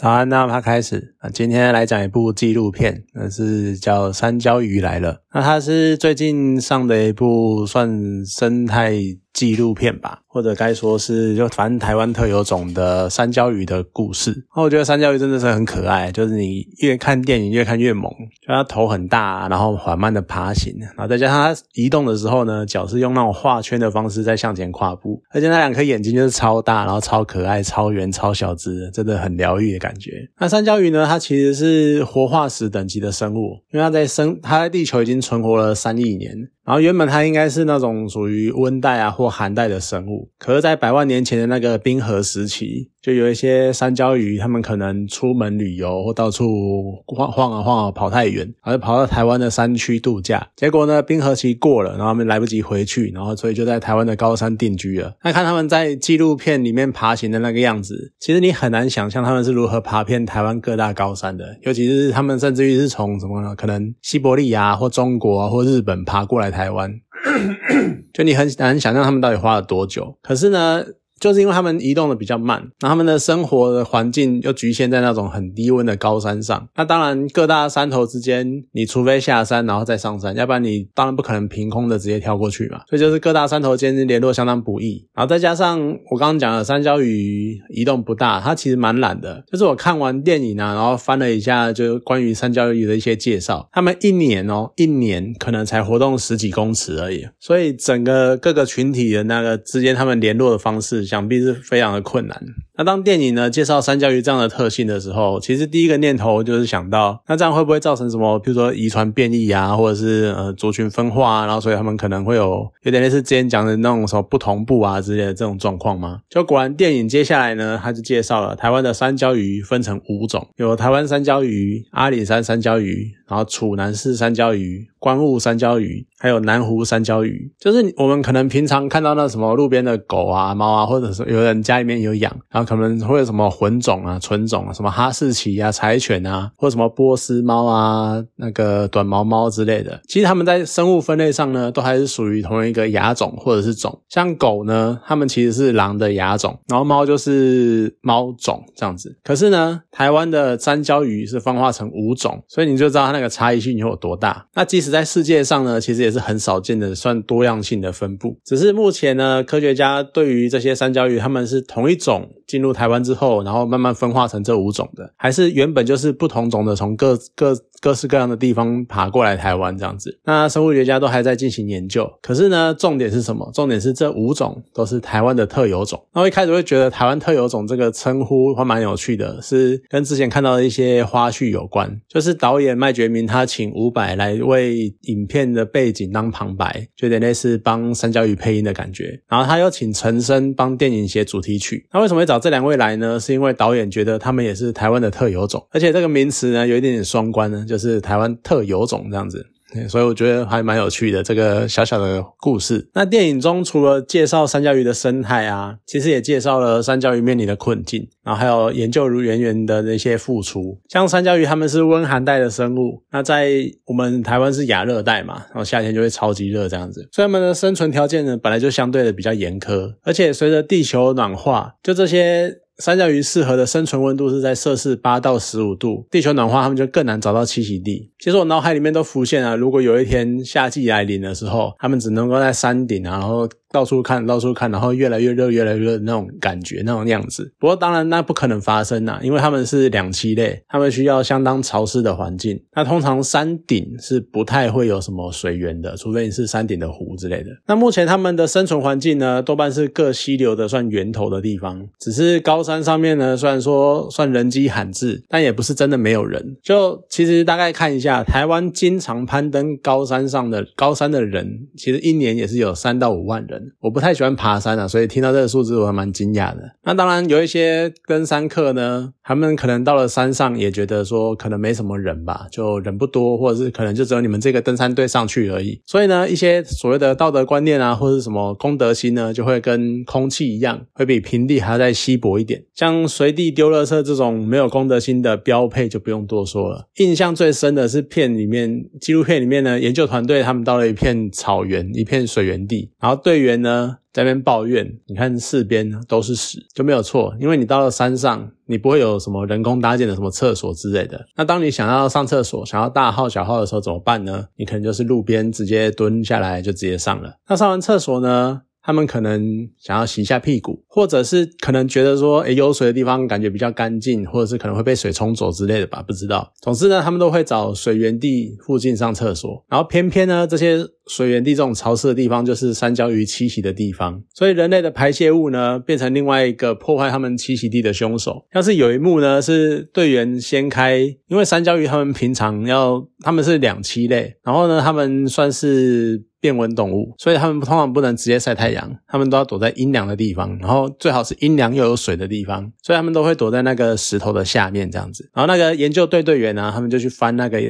早安，那我们开始啊，今天来讲一部纪录片，那是叫《三焦鱼来了》。那它是最近上的一部算生态纪录片吧，或者该说是就反正台湾特有种的三焦鱼的故事。那我觉得三焦鱼真的是很可爱，就是你越看电影越看越猛，就它头很大，然后缓慢的爬行，然后再加上它移动的时候呢，脚是用那种画圈的方式在向前跨步，而且那两颗眼睛就是超大，然后超可爱、超圆、超小只，真的很疗愈的感觉。那三焦鱼呢，它其实是活化石等级的生物，因为它在生，它在地球已经存活了三亿年。然后原本它应该是那种属于温带啊或寒带的生物，可是，在百万年前的那个冰河时期，就有一些山椒鱼，他们可能出门旅游或到处晃晃啊晃啊跑太远，而跑到台湾的山区度假，结果呢，冰河期过了，然后他们来不及回去，然后所以就在台湾的高山定居了。那看他们在纪录片里面爬行的那个样子，其实你很难想象他们是如何爬遍台湾各大高山的，尤其是他们甚至于是从什么呢？可能西伯利亚或中国或日本爬过来。台湾，就你很难想象他们到底花了多久。可是呢？就是因为他们移动的比较慢，那他们的生活的环境又局限在那种很低温的高山上。那当然，各大山头之间，你除非下山然后再上山，要不然你当然不可能凭空的直接跳过去嘛。所以就是各大山头间联络相当不易。然后再加上我刚刚讲的山椒鱼移动不大，它其实蛮懒的。就是我看完电影啊，然后翻了一下，就关于山椒鱼的一些介绍，他们一年哦，一年可能才活动十几公尺而已。所以整个各个群体的那个之间，他们联络的方式。想必是非常的困难。那当电影呢介绍山椒鱼这样的特性的时候，其实第一个念头就是想到，那这样会不会造成什么？比如说遗传变异啊，或者是呃族群分化啊，然后所以他们可能会有有点类似之前讲的那种什么不同步啊之类的这种状况吗？就果然电影接下来呢，他就介绍了台湾的山椒鱼分成五种，有台湾山椒鱼、阿里山山椒鱼，然后楚南市山椒鱼、观雾山椒鱼，还有南湖山椒鱼。就是我们可能平常看到那什么路边的狗啊、猫啊，或者是有人家里面有养，然后。可能会有什么混种啊、纯种啊，什么哈士奇啊、柴犬啊，或什么波斯猫啊、那个短毛猫之类的。其实它们在生物分类上呢，都还是属于同一个亚种或者是种。像狗呢，它们其实是狼的亚种，然后猫就是猫种这样子。可是呢，台湾的三焦鱼是分化成五种，所以你就知道它那个差异性有多大。那即使在世界上呢，其实也是很少见的，算多样性的分布。只是目前呢，科学家对于这些三焦鱼，它们是同一种。进入台湾之后，然后慢慢分化成这五种的，还是原本就是不同种的，从各各各式各样的地方爬过来台湾这样子。那生物学家都还在进行研究。可是呢，重点是什么？重点是这五种都是台湾的特有种。那我一开始会觉得台湾特有种这个称呼还蛮有趣的，是跟之前看到的一些花絮有关。就是导演麦觉明他请伍佰来为影片的背景当旁白，就有点类似帮三角鱼配音的感觉。然后他又请陈升帮电影写主题曲。那为什么会找？这两位来呢，是因为导演觉得他们也是台湾的特有种，而且这个名词呢有一点点双关呢，就是台湾特有种这样子，所以我觉得还蛮有趣的这个小小的故事。那电影中除了介绍三角鱼的生态啊，其实也介绍了三角鱼面临的困境，然后还有研究如圆圆的那些付出。像三角鱼他们是温寒带的生物，那在我们台湾是亚热带嘛，然后夏天就会超级热这样子，所以他们的生存条件呢本来就相对的比较严苛，而且随着地球暖化，就这些。三角鱼适合的生存温度是在摄氏八到十五度，地球暖化，它们就更难找到栖息地。其实我脑海里面都浮现了，如果有一天夏季来临的时候，它们只能够在山顶，然后。到处看，到处看，然后越来越热，越来越热那种感觉，那种样子。不过当然，那不可能发生呐，因为他们是两栖类，他们需要相当潮湿的环境。那通常山顶是不太会有什么水源的，除非你是山顶的湖之类的。那目前他们的生存环境呢，多半是各溪流的算源头的地方。只是高山上面呢，虽然说算人迹罕至，但也不是真的没有人。就其实大概看一下，台湾经常攀登高山上的高山的人，其实一年也是有三到五万人。我不太喜欢爬山啊，所以听到这个数字我还蛮惊讶的。那当然有一些登山客呢，他们可能到了山上也觉得说可能没什么人吧，就人不多，或者是可能就只有你们这个登山队上去而已。所以呢，一些所谓的道德观念啊，或者是什么公德心呢，就会跟空气一样，会比平地还要再稀薄一点。像随地丢垃圾这种没有公德心的标配就不用多说了。印象最深的是片里面纪录片里面呢，研究团队他们到了一片草原，一片水源地，然后队员。边呢，在那边抱怨，你看四边都是屎，就没有错。因为你到了山上，你不会有什么人工搭建的什么厕所之类的。那当你想要上厕所，想要大号小号的时候怎么办呢？你可能就是路边直接蹲下来就直接上了。那上完厕所呢？他们可能想要洗一下屁股，或者是可能觉得说，诶有水的地方感觉比较干净，或者是可能会被水冲走之类的吧，不知道。总之呢，他们都会找水源地附近上厕所，然后偏偏呢，这些水源地这种潮湿的地方，就是三焦鱼栖息的地方，所以人类的排泄物呢，变成另外一个破坏他们栖息地的凶手。要是有一幕呢，是队员掀开，因为三焦鱼他们平常要，他们是两栖类，然后呢，他们算是。变温动物，所以他们通常不能直接晒太阳，他们都要躲在阴凉的地方，然后最好是阴凉又有水的地方，所以他们都会躲在那个石头的下面这样子。然后那个研究队队员呢，他们就去翻那个。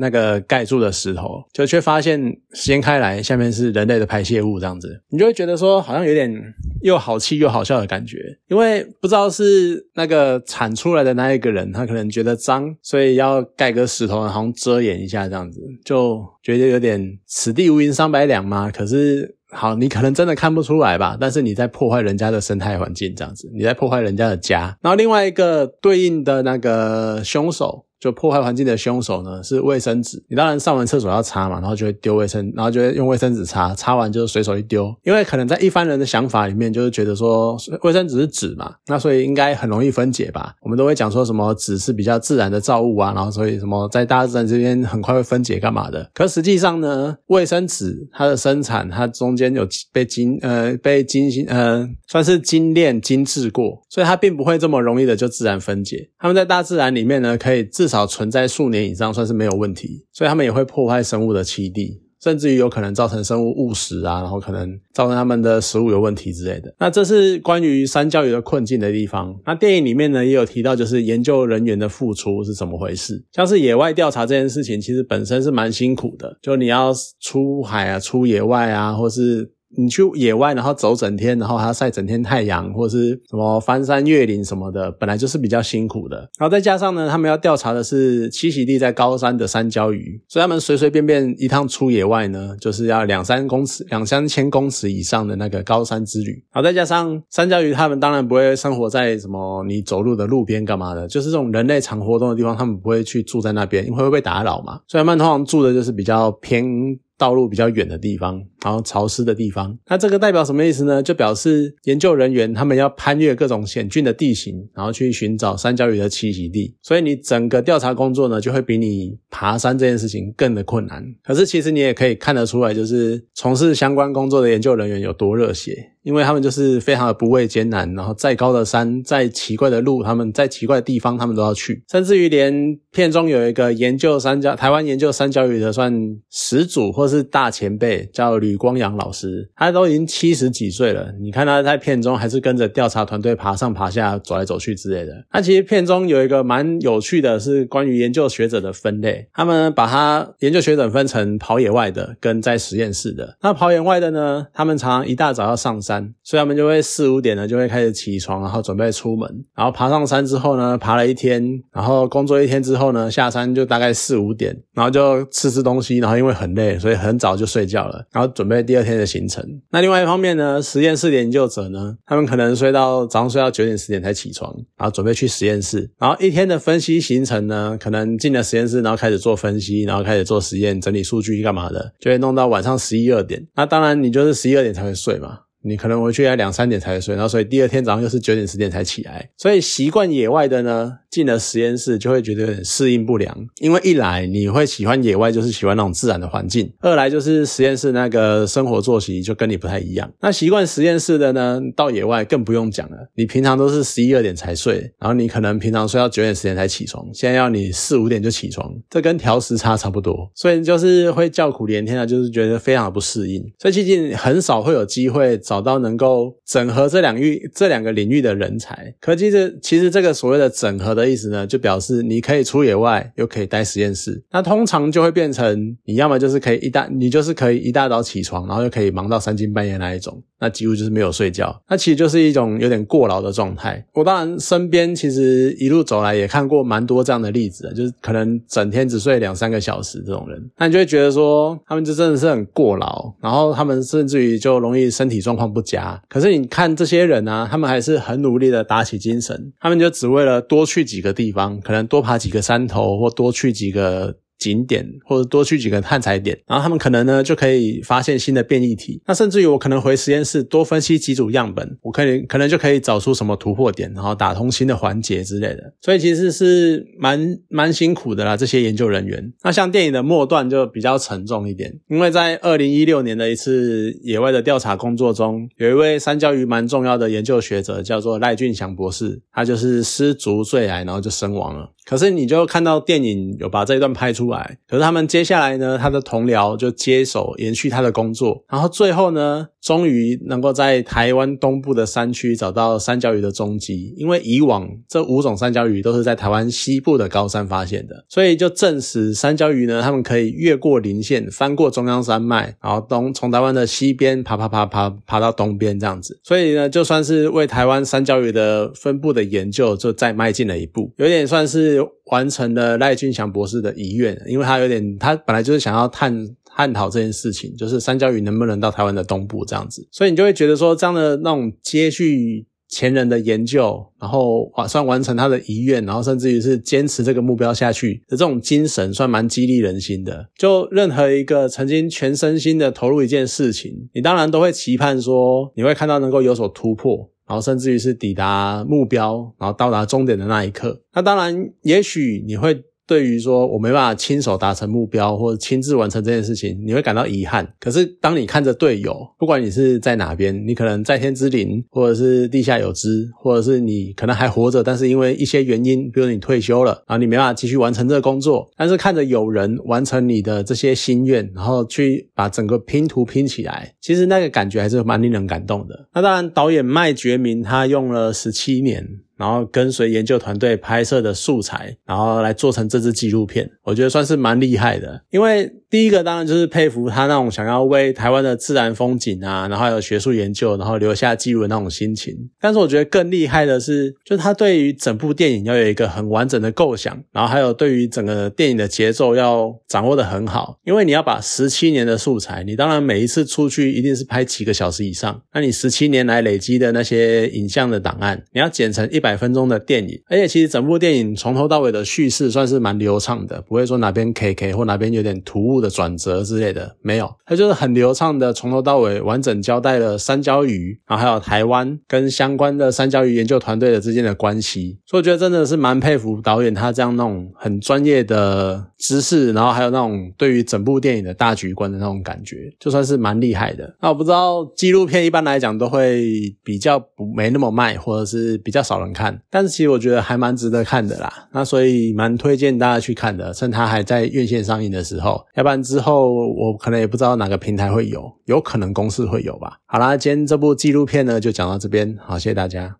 那个盖住的石头，就却发现掀开来，下面是人类的排泄物，这样子，你就会觉得说，好像有点又好气又好笑的感觉，因为不知道是那个产出来的那一个人，他可能觉得脏，所以要盖个石头，好像遮掩一下，这样子，就觉得有点此地无银三百两嘛。可是，好，你可能真的看不出来吧？但是你在破坏人家的生态环境，这样子，你在破坏人家的家。然后另外一个对应的那个凶手。就破坏环境的凶手呢，是卫生纸。你当然上完厕所要擦嘛，然后就会丢卫生，然后就会用卫生纸擦，擦完就随手一丢。因为可能在一般人的想法里面，就是觉得说卫生纸是纸嘛，那所以应该很容易分解吧。我们都会讲说什么纸是比较自然的造物啊，然后所以什么在大自然这边很快会分解干嘛的。可实际上呢，卫生纸它的生产，它中间有被精呃被精心呃算是精炼精制过，所以它并不会这么容易的就自然分解。它们在大自然里面呢，可以自少存在数年以上算是没有问题，所以他们也会破坏生物的栖地，甚至于有可能造成生物误食啊，然后可能造成他们的食物有问题之类的。那这是关于三焦鱼的困境的地方。那电影里面呢也有提到，就是研究人员的付出是怎么回事。像是野外调查这件事情，其实本身是蛮辛苦的，就你要出海啊、出野外啊，或是。你去野外，然后走整天，然后还要晒整天太阳，或者是什么翻山越岭什么的，本来就是比较辛苦的。然后再加上呢，他们要调查的是栖息地在高山的山椒鱼，所以他们随随便便一趟出野外呢，就是要两三公尺、两三千公尺以上的那个高山之旅。然后再加上山椒鱼，他们当然不会生活在什么你走路的路边干嘛的，就是这种人类常活动的地方，他们不会去住在那边，因为会被打扰嘛。所以他们通常住的就是比较偏。道路比较远的地方，然后潮湿的地方，那这个代表什么意思呢？就表示研究人员他们要攀越各种险峻的地形，然后去寻找三角鱼的栖息地。所以你整个调查工作呢，就会比你爬山这件事情更的困难。可是其实你也可以看得出来，就是从事相关工作的研究人员有多热血。因为他们就是非常的不畏艰难，然后再高的山、再奇怪的路，他们在奇怪的地方，他们都要去。甚至于连片中有一个研究三角台湾研究三角鱼的算始祖或是大前辈，叫吕光阳老师，他都已经七十几岁了。你看他在片中还是跟着调查团队爬上爬下、走来走去之类的。那其实片中有一个蛮有趣的，是关于研究学者的分类，他们把他研究学者分成跑野外的跟在实验室的。那跑野外的呢，他们常常一大早要上山。山，所以他们就会四五点呢就会开始起床，然后准备出门，然后爬上山之后呢，爬了一天，然后工作一天之后呢，下山就大概四五点，然后就吃吃东西，然后因为很累，所以很早就睡觉了，然后准备第二天的行程。那另外一方面呢，实验室研究者呢，他们可能睡到早上睡到九点十点才起床，然后准备去实验室，然后一天的分析行程呢，可能进了实验室，然后开始做分析，然后开始做实验，整理数据干嘛的，就会弄到晚上十一二点。那当然你就是十一二点才会睡嘛。你可能回去要两三点才睡，然后所以第二天早上又是九点十点才起来，所以习惯野外的呢。进了实验室就会觉得有点适应不良，因为一来你会喜欢野外，就是喜欢那种自然的环境；二来就是实验室那个生活作息就跟你不太一样。那习惯实验室的呢，到野外更不用讲了。你平常都是十一二点才睡，然后你可能平常睡到九点十点才起床，现在要你四五点就起床，这跟调时差差不多，所以就是会叫苦连天啊，就是觉得非常的不适应。所以最近很少会有机会找到能够整合这两域这两个领域的人才。可其实其实这个所谓的整合的。意思呢，就表示你可以出野外，又可以待实验室。那通常就会变成，你要么就是可以一大，你就是可以一大早起床，然后又可以忙到三更半夜那一种。那几乎就是没有睡觉，那其实就是一种有点过劳的状态。我当然身边其实一路走来也看过蛮多这样的例子，就是可能整天只睡两三个小时这种人，那你就会觉得说他们就真的是很过劳，然后他们甚至于就容易身体状况。况不佳。可是你看这些人啊，他们还是很努力的打起精神，他们就只为了多去几个地方，可能多爬几个山头，或多去几个。景点或者多去几个探采点，然后他们可能呢就可以发现新的变异体。那甚至于我可能回实验室多分析几组样本，我可以可能就可以找出什么突破点，然后打通新的环节之类的。所以其实是蛮蛮辛苦的啦，这些研究人员。那像电影的末段就比较沉重一点，因为在二零一六年的一次野外的调查工作中，有一位三焦鱼蛮重要的研究学者叫做赖俊祥博士，他就是失足坠崖，然后就身亡了。可是你就看到电影有把这一段拍出可是他们接下来呢，他的同僚就接手延续他的工作，然后最后呢。终于能够在台湾东部的山区找到三角鱼的踪迹，因为以往这五种三角鱼都是在台湾西部的高山发现的，所以就证实三角鱼呢，它们可以越过林线，翻过中央山脉，然后东从台湾的西边爬爬爬爬爬到东边这样子，所以呢，就算是为台湾三角鱼的分布的研究就再迈进了一步，有点算是完成了赖俊祥博士的遗愿，因为他有点他本来就是想要探。探讨这件事情，就是三角鱼能不能到台湾的东部这样子，所以你就会觉得说，这样的那种接续前人的研究，然后算完成他的遗愿，然后甚至于是坚持这个目标下去的这种精神，算蛮激励人心的。就任何一个曾经全身心的投入一件事情，你当然都会期盼说，你会看到能够有所突破，然后甚至于是抵达目标，然后到达终点的那一刻。那当然，也许你会。对于说我没办法亲手达成目标或者亲自完成这件事情，你会感到遗憾。可是当你看着队友，不管你是在哪边，你可能在天之灵，或者是地下有知，或者是你可能还活着，但是因为一些原因，比如你退休了，然后你没办法继续完成这个工作，但是看着有人完成你的这些心愿，然后去把整个拼图拼起来，其实那个感觉还是蛮令人感动的。那当然，导演麦觉明他用了十七年。然后跟随研究团队拍摄的素材，然后来做成这支纪录片，我觉得算是蛮厉害的。因为第一个当然就是佩服他那种想要为台湾的自然风景啊，然后还有学术研究，然后留下记录的那种心情。但是我觉得更厉害的是，就他对于整部电影要有一个很完整的构想，然后还有对于整个电影的节奏要掌握的很好。因为你要把十七年的素材，你当然每一次出去一定是拍几个小时以上，那你十七年来累积的那些影像的档案，你要剪成一百。百分钟的电影，而且其实整部电影从头到尾的叙事算是蛮流畅的，不会说哪边 K K 或哪边有点突兀的转折之类的，没有，它就是很流畅的，从头到尾完整交代了三焦鱼，然后还有台湾跟相关的三焦鱼研究团队的之间的关系，所以我觉得真的是蛮佩服导演他这样弄很专业的知识，然后还有那种对于整部电影的大局观的那种感觉，就算是蛮厉害的。那我不知道纪录片一般来讲都会比较不没那么卖，或者是比较少人看。看，但是其实我觉得还蛮值得看的啦，那所以蛮推荐大家去看的，趁它还在院线上映的时候，要不然之后我可能也不知道哪个平台会有，有可能公司会有吧。好啦，今天这部纪录片呢就讲到这边，好，谢谢大家。